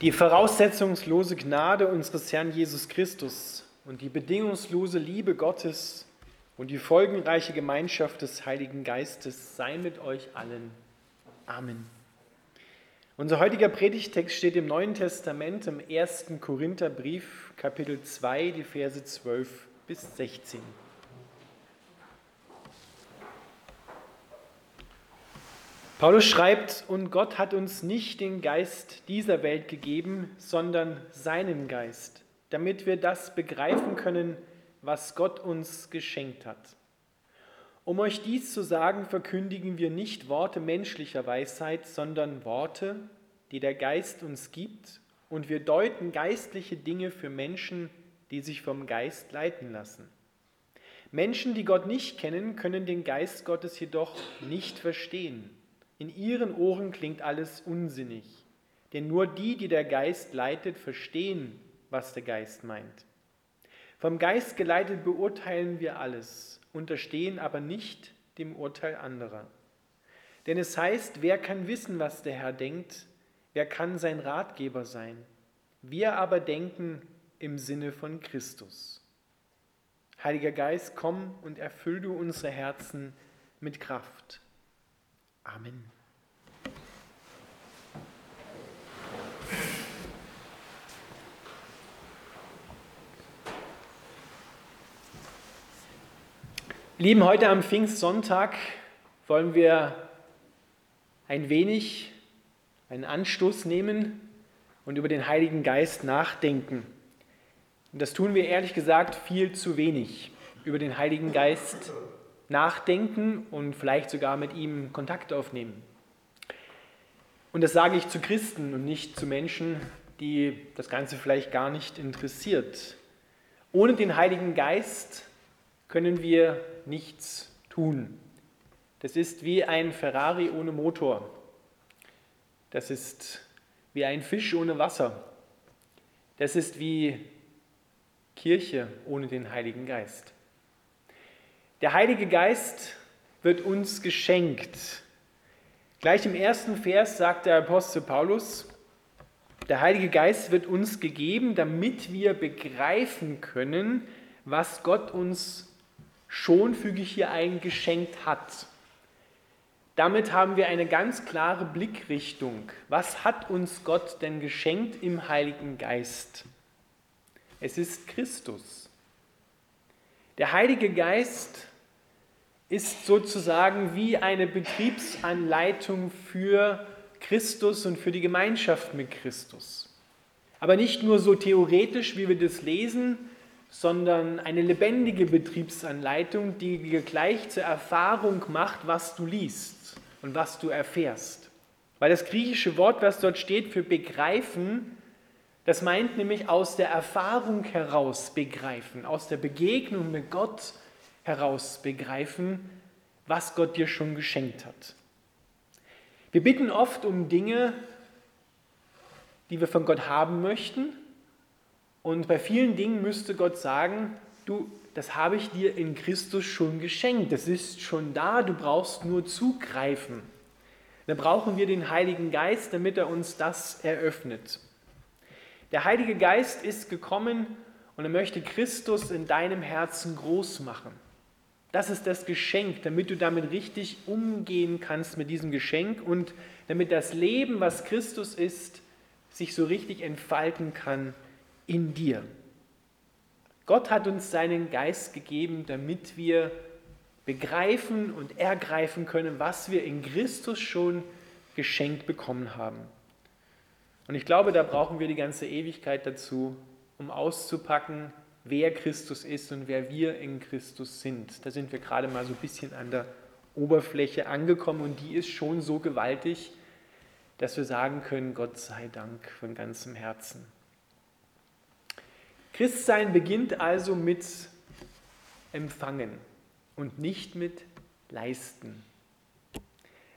Die voraussetzungslose Gnade unseres Herrn Jesus Christus und die bedingungslose Liebe Gottes und die folgenreiche Gemeinschaft des Heiligen Geistes sei mit euch allen. Amen. Unser heutiger Predigtext steht im Neuen Testament im 1. Korintherbrief, Kapitel 2, die Verse 12 bis 16. Paulus schreibt, und Gott hat uns nicht den Geist dieser Welt gegeben, sondern seinen Geist, damit wir das begreifen können, was Gott uns geschenkt hat. Um euch dies zu sagen, verkündigen wir nicht Worte menschlicher Weisheit, sondern Worte, die der Geist uns gibt, und wir deuten geistliche Dinge für Menschen, die sich vom Geist leiten lassen. Menschen, die Gott nicht kennen, können den Geist Gottes jedoch nicht verstehen in ihren Ohren klingt alles unsinnig, denn nur die, die der Geist leitet, verstehen, was der Geist meint. Vom Geist geleitet beurteilen wir alles, unterstehen aber nicht dem Urteil anderer. Denn es heißt, wer kann wissen, was der Herr denkt, wer kann sein Ratgeber sein? Wir aber denken im Sinne von Christus. Heiliger Geist, komm und erfüll du unsere Herzen mit Kraft. Amen. Lieben, heute am Pfingstsonntag wollen wir ein wenig einen Anstoß nehmen und über den Heiligen Geist nachdenken. Und das tun wir ehrlich gesagt viel zu wenig. Über den Heiligen Geist nachdenken und vielleicht sogar mit ihm Kontakt aufnehmen. Und das sage ich zu Christen und nicht zu Menschen, die das Ganze vielleicht gar nicht interessiert. Ohne den Heiligen Geist können wir nichts tun. Das ist wie ein Ferrari ohne Motor. Das ist wie ein Fisch ohne Wasser. Das ist wie Kirche ohne den Heiligen Geist. Der Heilige Geist wird uns geschenkt. Gleich im ersten Vers sagt der Apostel Paulus, der Heilige Geist wird uns gegeben, damit wir begreifen können, was Gott uns schon, füge ich hier ein, geschenkt hat. Damit haben wir eine ganz klare Blickrichtung. Was hat uns Gott denn geschenkt im Heiligen Geist? Es ist Christus. Der Heilige Geist ist sozusagen wie eine Betriebsanleitung für Christus und für die Gemeinschaft mit Christus. Aber nicht nur so theoretisch, wie wir das lesen, sondern eine lebendige Betriebsanleitung, die dir gleich zur Erfahrung macht, was du liest und was du erfährst. Weil das griechische Wort, was dort steht für begreifen, das meint nämlich aus der Erfahrung heraus begreifen, aus der Begegnung mit Gott heraus begreifen, was Gott dir schon geschenkt hat. Wir bitten oft um Dinge, die wir von Gott haben möchten. Und bei vielen Dingen müsste Gott sagen, du, das habe ich dir in Christus schon geschenkt. Das ist schon da, du brauchst nur zugreifen. Da brauchen wir den Heiligen Geist, damit er uns das eröffnet. Der Heilige Geist ist gekommen und er möchte Christus in deinem Herzen groß machen. Das ist das Geschenk, damit du damit richtig umgehen kannst mit diesem Geschenk und damit das Leben, was Christus ist, sich so richtig entfalten kann in dir. Gott hat uns seinen Geist gegeben, damit wir begreifen und ergreifen können, was wir in Christus schon geschenkt bekommen haben. Und ich glaube, da brauchen wir die ganze Ewigkeit dazu, um auszupacken, wer Christus ist und wer wir in Christus sind. Da sind wir gerade mal so ein bisschen an der Oberfläche angekommen und die ist schon so gewaltig, dass wir sagen können, Gott sei Dank von ganzem Herzen. Christsein beginnt also mit Empfangen und nicht mit Leisten.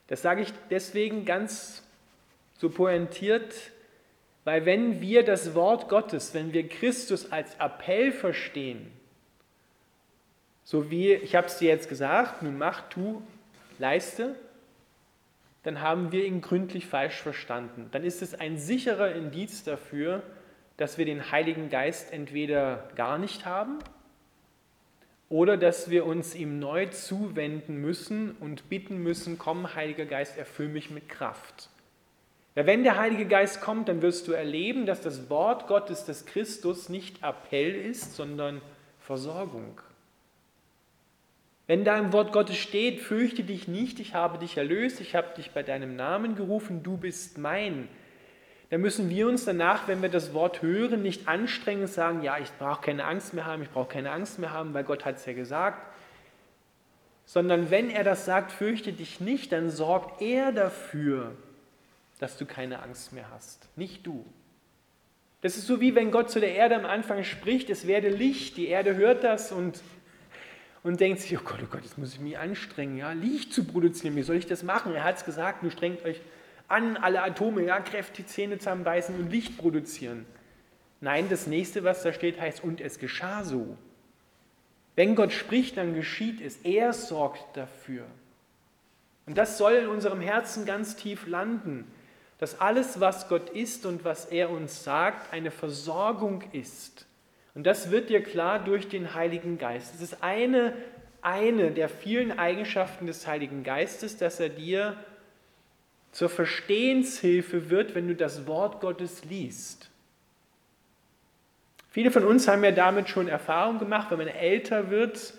Das sage ich deswegen ganz so pointiert, weil wenn wir das Wort Gottes, wenn wir Christus als Appell verstehen, so wie, ich habe es dir jetzt gesagt, nun mach, tu, leiste, dann haben wir ihn gründlich falsch verstanden. Dann ist es ein sicherer Indiz dafür, dass wir den Heiligen Geist entweder gar nicht haben oder dass wir uns ihm neu zuwenden müssen und bitten müssen, komm Heiliger Geist, erfüll mich mit Kraft. Ja, wenn der Heilige Geist kommt, dann wirst du erleben, dass das Wort Gottes, des Christus, nicht Appell ist, sondern Versorgung. Wenn da im Wort Gottes steht, fürchte dich nicht, ich habe dich erlöst, ich habe dich bei deinem Namen gerufen, du bist mein, dann müssen wir uns danach, wenn wir das Wort hören, nicht anstrengen und sagen, ja, ich brauche keine Angst mehr haben, ich brauche keine Angst mehr haben, weil Gott hat es ja gesagt, sondern wenn er das sagt, fürchte dich nicht, dann sorgt er dafür, dass du keine Angst mehr hast, nicht du. Das ist so wie wenn Gott zu der Erde am Anfang spricht, es werde Licht, die Erde hört das und und denkt sich, oh Gott, oh Gott, jetzt muss ich mich anstrengen, ja, Licht zu produzieren, wie soll ich das machen? Er hat es gesagt, nun strengt euch an, alle Atome, ja, kräftig Zähne zusammenbeißen und Licht produzieren. Nein, das nächste, was da steht, heißt, und es geschah so. Wenn Gott spricht, dann geschieht es. Er sorgt dafür. Und das soll in unserem Herzen ganz tief landen, dass alles, was Gott ist und was er uns sagt, eine Versorgung ist und das wird dir klar durch den Heiligen Geist. Es ist eine, eine der vielen Eigenschaften des Heiligen Geistes, dass er dir zur Verstehenshilfe wird, wenn du das Wort Gottes liest. Viele von uns haben ja damit schon Erfahrung gemacht, wenn man älter wird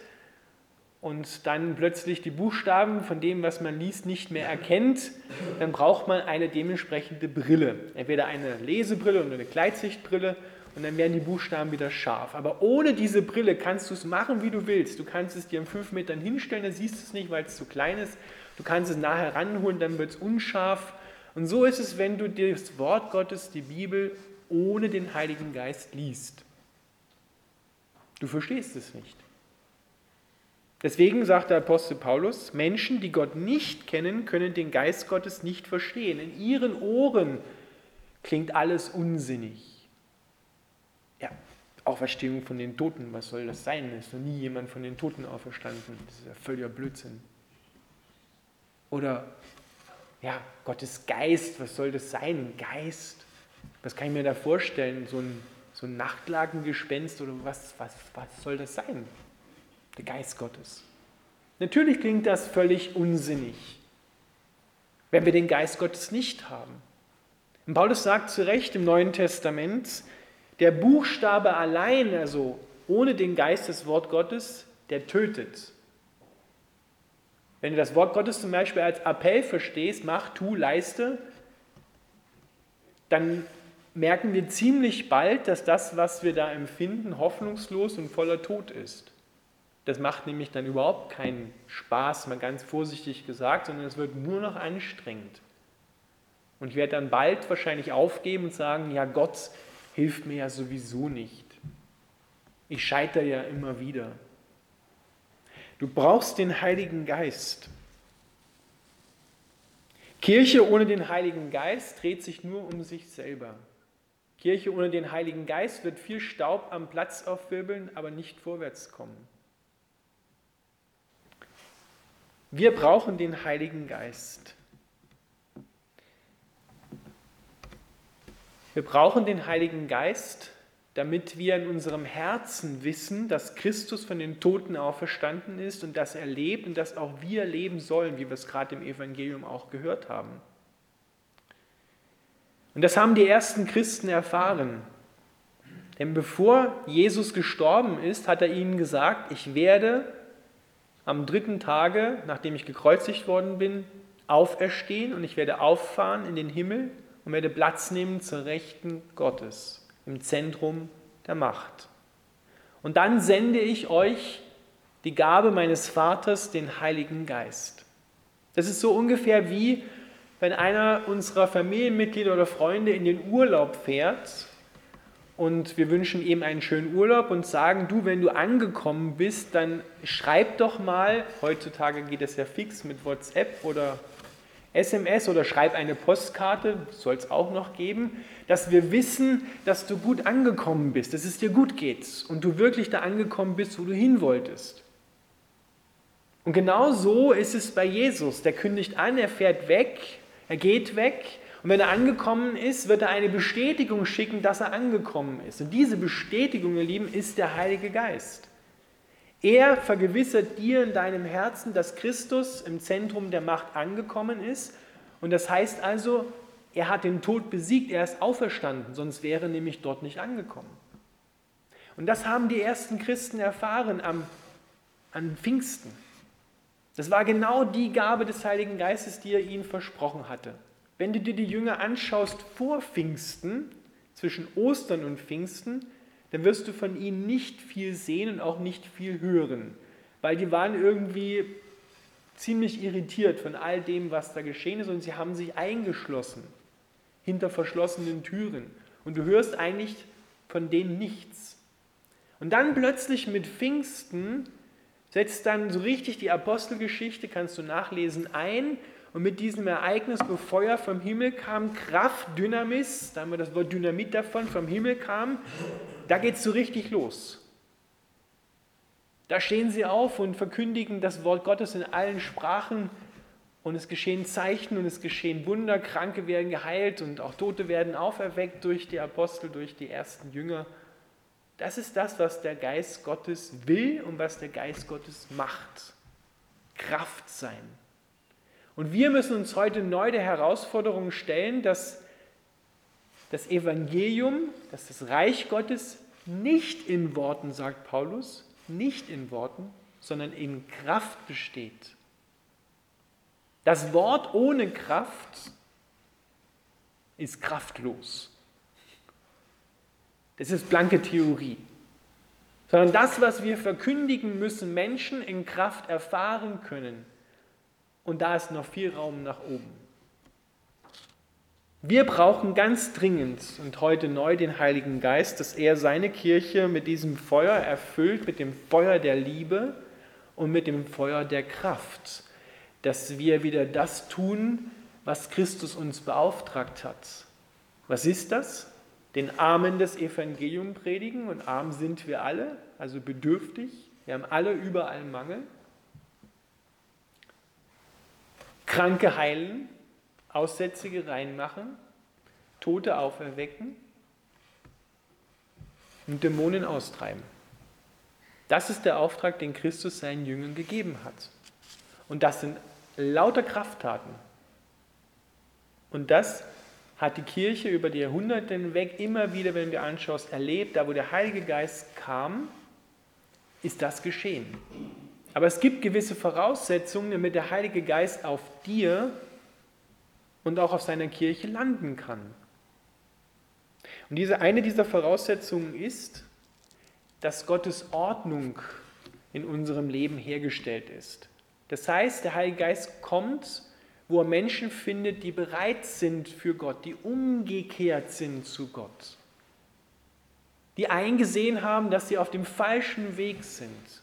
und dann plötzlich die Buchstaben von dem, was man liest, nicht mehr erkennt, dann braucht man eine dementsprechende Brille. Entweder eine Lesebrille oder eine Gleitsichtbrille und dann werden die Buchstaben wieder scharf. Aber ohne diese Brille kannst du es machen, wie du willst. Du kannst es dir in fünf Metern hinstellen, dann siehst du es nicht, weil es zu klein ist. Du kannst es nachher ranholen, dann wird es unscharf. Und so ist es, wenn du das Wort Gottes, die Bibel, ohne den Heiligen Geist liest. Du verstehst es nicht. Deswegen sagt der Apostel Paulus, Menschen, die Gott nicht kennen, können den Geist Gottes nicht verstehen. In ihren Ohren klingt alles unsinnig. Auferstehung von den Toten, was soll das sein? Ist noch nie jemand von den Toten auferstanden. Das ist ja völliger Blödsinn. Oder, ja, Gottes Geist, was soll das sein? Geist. Was kann ich mir da vorstellen? So ein, so ein Nachtlagengespenst oder was, was, was soll das sein? Der Geist Gottes. Natürlich klingt das völlig unsinnig, wenn wir den Geist Gottes nicht haben. Und Paulus sagt zu Recht im Neuen Testament, der Buchstabe allein, also ohne den Geist des Wort Gottes, der tötet. Wenn du das Wort Gottes zum Beispiel als Appell verstehst, mach, tu, leiste, dann merken wir ziemlich bald, dass das, was wir da empfinden, hoffnungslos und voller Tod ist. Das macht nämlich dann überhaupt keinen Spaß, mal ganz vorsichtig gesagt, sondern es wird nur noch anstrengend. Und ich werde dann bald wahrscheinlich aufgeben und sagen, ja Gott, hilft mir ja sowieso nicht. Ich scheitere ja immer wieder. Du brauchst den Heiligen Geist. Kirche ohne den Heiligen Geist dreht sich nur um sich selber. Kirche ohne den Heiligen Geist wird viel Staub am Platz aufwirbeln, aber nicht vorwärts kommen. Wir brauchen den Heiligen Geist. Wir brauchen den Heiligen Geist, damit wir in unserem Herzen wissen, dass Christus von den Toten auferstanden ist und dass er lebt und dass auch wir leben sollen, wie wir es gerade im Evangelium auch gehört haben. Und das haben die ersten Christen erfahren. Denn bevor Jesus gestorben ist, hat er ihnen gesagt, ich werde am dritten Tage, nachdem ich gekreuzigt worden bin, auferstehen und ich werde auffahren in den Himmel und werde Platz nehmen zur Rechten Gottes im Zentrum der Macht. Und dann sende ich euch die Gabe meines Vaters, den Heiligen Geist. Das ist so ungefähr wie, wenn einer unserer Familienmitglieder oder Freunde in den Urlaub fährt und wir wünschen ihm einen schönen Urlaub und sagen, du, wenn du angekommen bist, dann schreib doch mal, heutzutage geht das ja fix mit WhatsApp oder SMS oder schreib eine Postkarte, soll es auch noch geben, dass wir wissen, dass du gut angekommen bist, dass es dir gut geht und du wirklich da angekommen bist, wo du hin wolltest. Und genau so ist es bei Jesus. Der kündigt an, er fährt weg, er geht weg. Und wenn er angekommen ist, wird er eine Bestätigung schicken, dass er angekommen ist. Und diese Bestätigung, ihr Lieben, ist der Heilige Geist. Er vergewissert dir in deinem Herzen, dass Christus im Zentrum der Macht angekommen ist. Und das heißt also, er hat den Tod besiegt, er ist auferstanden, sonst wäre er nämlich dort nicht angekommen. Und das haben die ersten Christen erfahren am, an Pfingsten. Das war genau die Gabe des Heiligen Geistes, die er ihnen versprochen hatte. Wenn du dir die Jünger anschaust vor Pfingsten, zwischen Ostern und Pfingsten, dann wirst du von ihnen nicht viel sehen und auch nicht viel hören, weil die waren irgendwie ziemlich irritiert von all dem, was da geschehen ist und sie haben sich eingeschlossen hinter verschlossenen Türen und du hörst eigentlich von denen nichts. Und dann plötzlich mit Pfingsten setzt dann so richtig die Apostelgeschichte, kannst du nachlesen, ein. Und mit diesem Ereignis, wo Feuer vom Himmel kam, Kraft, Dynamis, da haben wir das Wort Dynamit davon, vom Himmel kam, da geht es so richtig los. Da stehen sie auf und verkündigen das Wort Gottes in allen Sprachen und es geschehen Zeichen und es geschehen Wunder, Kranke werden geheilt und auch Tote werden auferweckt durch die Apostel, durch die ersten Jünger. Das ist das, was der Geist Gottes will und was der Geist Gottes macht. Kraft sein. Und wir müssen uns heute neu der Herausforderung stellen, dass das Evangelium, dass das Reich Gottes nicht in Worten, sagt Paulus, nicht in Worten, sondern in Kraft besteht. Das Wort ohne Kraft ist kraftlos. Das ist blanke Theorie. Sondern das, was wir verkündigen, müssen Menschen in Kraft erfahren können. Und da ist noch viel Raum nach oben. Wir brauchen ganz dringend und heute neu den Heiligen Geist, dass er seine Kirche mit diesem Feuer erfüllt, mit dem Feuer der Liebe und mit dem Feuer der Kraft, dass wir wieder das tun, was Christus uns beauftragt hat. Was ist das? den Armen das Evangelium predigen und arm sind wir alle, also bedürftig. Wir haben alle überall Mangel. Kranke heilen, Aussätzige reinmachen, Tote auferwecken und Dämonen austreiben. Das ist der Auftrag, den Christus seinen Jüngern gegeben hat. Und das sind lauter Krafttaten. Und das hat die Kirche über die Jahrhunderte hinweg immer wieder, wenn wir anschauen, erlebt, da wo der Heilige Geist kam, ist das geschehen. Aber es gibt gewisse Voraussetzungen, damit der Heilige Geist auf dir und auch auf seiner Kirche landen kann. Und diese eine dieser Voraussetzungen ist, dass Gottes Ordnung in unserem Leben hergestellt ist. Das heißt, der Heilige Geist kommt wo er Menschen findet, die bereit sind für Gott, die umgekehrt sind zu Gott, die eingesehen haben, dass sie auf dem falschen Weg sind,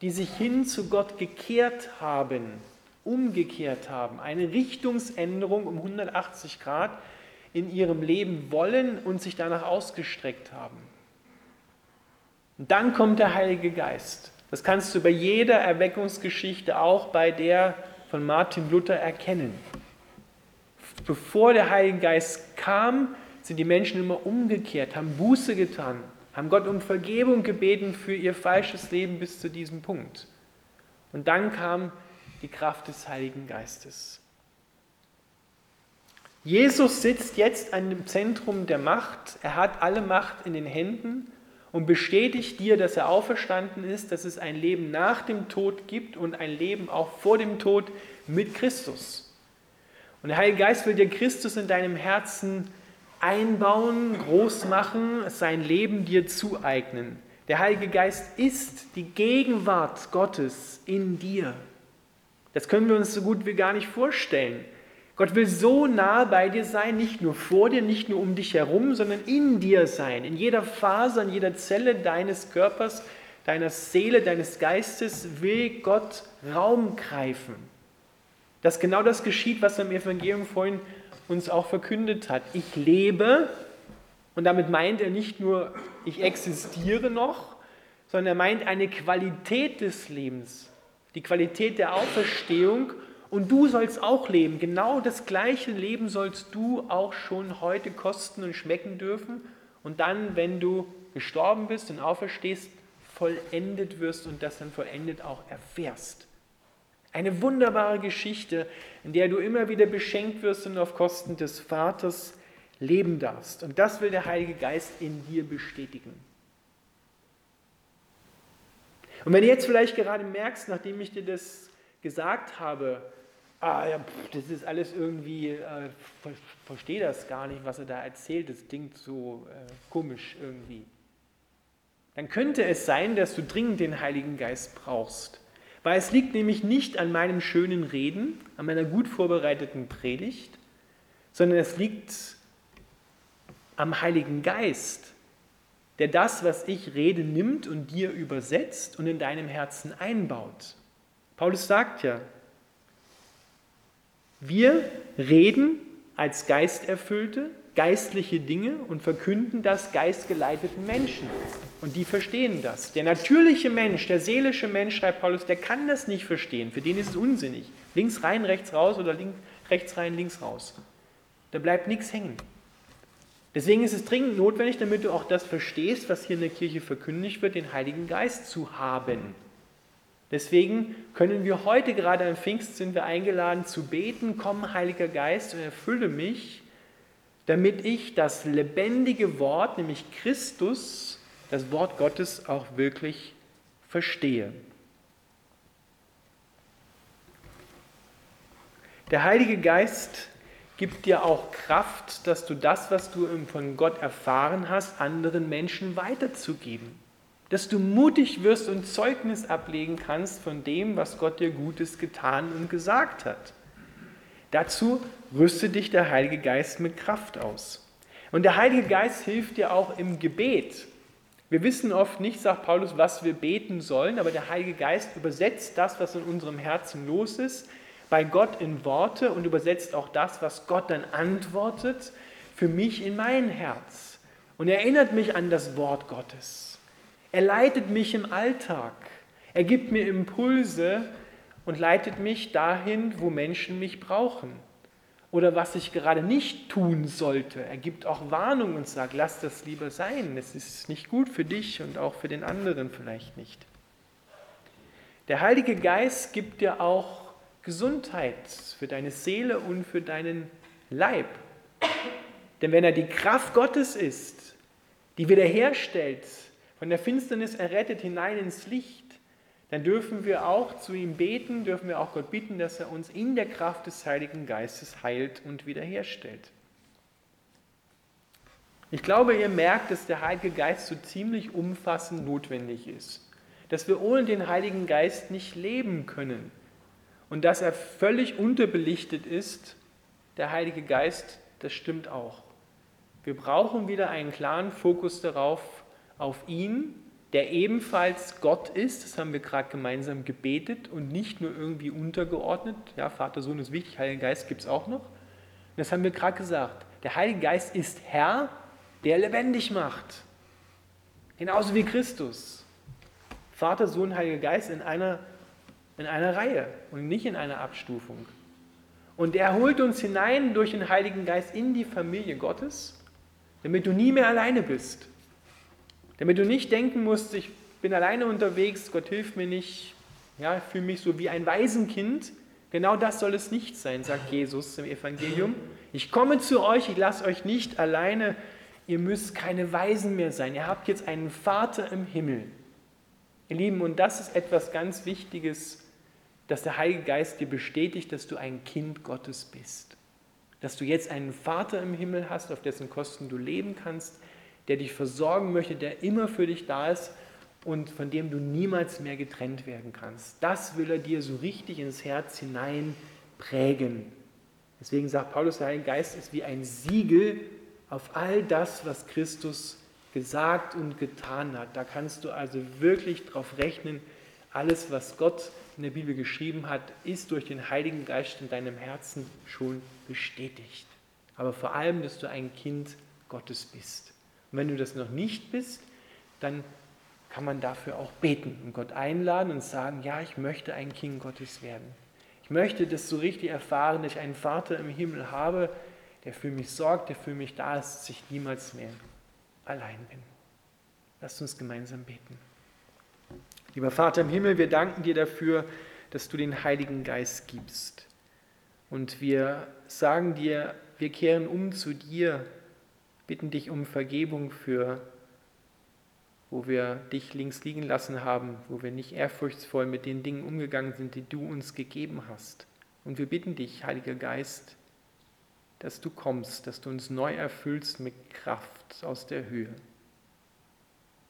die sich hin zu Gott gekehrt haben, umgekehrt haben, eine Richtungsänderung um 180 Grad in ihrem Leben wollen und sich danach ausgestreckt haben. Und dann kommt der Heilige Geist. Das kannst du bei jeder Erweckungsgeschichte, auch bei der von Martin Luther erkennen. Bevor der Heilige Geist kam, sind die Menschen immer umgekehrt, haben Buße getan, haben Gott um Vergebung gebeten für ihr falsches Leben bis zu diesem Punkt. Und dann kam die Kraft des Heiligen Geistes. Jesus sitzt jetzt an dem Zentrum der Macht. Er hat alle Macht in den Händen und bestätigt dir, dass er auferstanden ist, dass es ein Leben nach dem Tod gibt und ein Leben auch vor dem Tod mit Christus. Und der Heilige Geist will dir Christus in deinem Herzen einbauen, groß machen, sein Leben dir zueignen. Der Heilige Geist ist die Gegenwart Gottes in dir. Das können wir uns so gut wie gar nicht vorstellen. Gott will so nah bei dir sein, nicht nur vor dir, nicht nur um dich herum, sondern in dir sein, in jeder Phase, in jeder Zelle deines Körpers, deiner Seele, deines Geistes will Gott Raum greifen. Dass genau das geschieht, was er im Evangelium vorhin uns auch verkündet hat. Ich lebe, und damit meint er nicht nur, ich existiere noch, sondern er meint eine Qualität des Lebens, die Qualität der Auferstehung und du sollst auch leben. Genau das gleiche Leben sollst du auch schon heute kosten und schmecken dürfen und dann, wenn du gestorben bist und auferstehst, vollendet wirst und das dann vollendet auch erfährst. Eine wunderbare Geschichte, in der du immer wieder beschenkt wirst und auf Kosten des Vaters leben darfst. Und das will der Heilige Geist in dir bestätigen. Und wenn du jetzt vielleicht gerade merkst, nachdem ich dir das gesagt habe, ah ja, das ist alles irgendwie, äh, verstehe das gar nicht, was er da erzählt, das klingt so äh, komisch irgendwie. Dann könnte es sein, dass du dringend den Heiligen Geist brauchst. Weil es liegt nämlich nicht an meinem schönen Reden, an meiner gut vorbereiteten Predigt, sondern es liegt am Heiligen Geist, der das, was ich rede, nimmt und dir übersetzt und in deinem Herzen einbaut. Paulus sagt ja, wir reden als Geisterfüllte geistliche Dinge und verkünden das geistgeleiteten Menschen. Und die verstehen das. Der natürliche Mensch, der seelische Mensch, schreibt Paulus, der kann das nicht verstehen. Für den ist es unsinnig. Links rein, rechts raus oder links, rechts rein, links raus. Da bleibt nichts hängen. Deswegen ist es dringend notwendig, damit du auch das verstehst, was hier in der Kirche verkündigt wird, den Heiligen Geist zu haben. Deswegen können wir heute gerade am Pfingst sind wir eingeladen zu beten, komm Heiliger Geist und erfülle mich, damit ich das lebendige Wort, nämlich Christus, das Wort Gottes auch wirklich verstehe. Der Heilige Geist gibt dir auch Kraft, dass du das, was du von Gott erfahren hast, anderen Menschen weiterzugeben. Dass du mutig wirst und Zeugnis ablegen kannst von dem, was Gott dir Gutes getan und gesagt hat. Dazu rüste dich der Heilige Geist mit Kraft aus. Und der Heilige Geist hilft dir auch im Gebet. Wir wissen oft nicht, sagt Paulus, was wir beten sollen, aber der Heilige Geist übersetzt das, was in unserem Herzen los ist, bei Gott in Worte und übersetzt auch das, was Gott dann antwortet, für mich in mein Herz. Und erinnert mich an das Wort Gottes. Er leitet mich im Alltag. Er gibt mir Impulse und leitet mich dahin, wo Menschen mich brauchen. Oder was ich gerade nicht tun sollte. Er gibt auch Warnung und sagt, lass das lieber sein. Es ist nicht gut für dich und auch für den anderen vielleicht nicht. Der Heilige Geist gibt dir auch Gesundheit für deine Seele und für deinen Leib. Denn wenn er die Kraft Gottes ist, die wiederherstellt, von der Finsternis errettet hinein ins Licht, dann dürfen wir auch zu ihm beten, dürfen wir auch Gott bitten, dass er uns in der Kraft des Heiligen Geistes heilt und wiederherstellt. Ich glaube, ihr merkt, dass der Heilige Geist so ziemlich umfassend notwendig ist, dass wir ohne den Heiligen Geist nicht leben können und dass er völlig unterbelichtet ist, der Heilige Geist, das stimmt auch. Wir brauchen wieder einen klaren Fokus darauf, auf ihn, der ebenfalls Gott ist, das haben wir gerade gemeinsam gebetet und nicht nur irgendwie untergeordnet. Ja, Vater, Sohn ist wichtig, Heiliger Geist gibt es auch noch. Und das haben wir gerade gesagt. Der Heilige Geist ist Herr, der lebendig macht. Genauso wie Christus. Vater, Sohn, Heiliger Geist in einer in einer Reihe und nicht in einer Abstufung. Und er holt uns hinein durch den Heiligen Geist in die Familie Gottes, damit du nie mehr alleine bist. Damit du nicht denken musst, ich bin alleine unterwegs, Gott hilft mir nicht, ja, fühle mich so wie ein Waisenkind. Genau das soll es nicht sein, sagt Jesus im Evangelium. Ich komme zu euch, ich lasse euch nicht alleine, ihr müsst keine Waisen mehr sein. Ihr habt jetzt einen Vater im Himmel. Ihr Lieben, und das ist etwas ganz Wichtiges dass der Heilige Geist dir bestätigt, dass du ein Kind Gottes bist. Dass du jetzt einen Vater im Himmel hast, auf dessen Kosten du leben kannst, der dich versorgen möchte, der immer für dich da ist und von dem du niemals mehr getrennt werden kannst. Das will er dir so richtig ins Herz hinein prägen. Deswegen sagt Paulus, der Heilige Geist ist wie ein Siegel auf all das, was Christus gesagt und getan hat. Da kannst du also wirklich darauf rechnen, alles, was Gott in der Bibel geschrieben hat, ist durch den Heiligen Geist in deinem Herzen schon bestätigt. Aber vor allem, dass du ein Kind Gottes bist. Und wenn du das noch nicht bist, dann kann man dafür auch beten und Gott einladen und sagen, ja, ich möchte ein Kind Gottes werden. Ich möchte das so richtig erfahren, dass ich einen Vater im Himmel habe, der für mich sorgt, der für mich da ist, dass ich niemals mehr allein bin. Lasst uns gemeinsam beten. Lieber Vater im Himmel, wir danken dir dafür, dass du den Heiligen Geist gibst. Und wir sagen dir, wir kehren um zu dir, bitten dich um Vergebung für, wo wir dich links liegen lassen haben, wo wir nicht ehrfurchtsvoll mit den Dingen umgegangen sind, die du uns gegeben hast. Und wir bitten dich, Heiliger Geist, dass du kommst, dass du uns neu erfüllst mit Kraft aus der Höhe.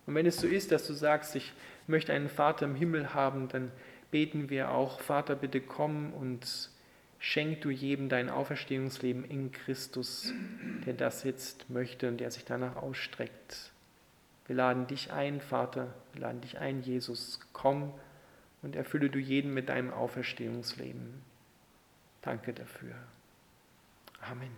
Und wenn es so ist, dass du sagst, ich möchte einen Vater im Himmel haben, dann beten wir auch, Vater, bitte komm und schenk du jedem dein Auferstehungsleben in Christus, der das jetzt möchte und der sich danach ausstreckt. Wir laden dich ein, Vater, wir laden dich ein, Jesus, komm und erfülle du jeden mit deinem Auferstehungsleben. Danke dafür. Amen.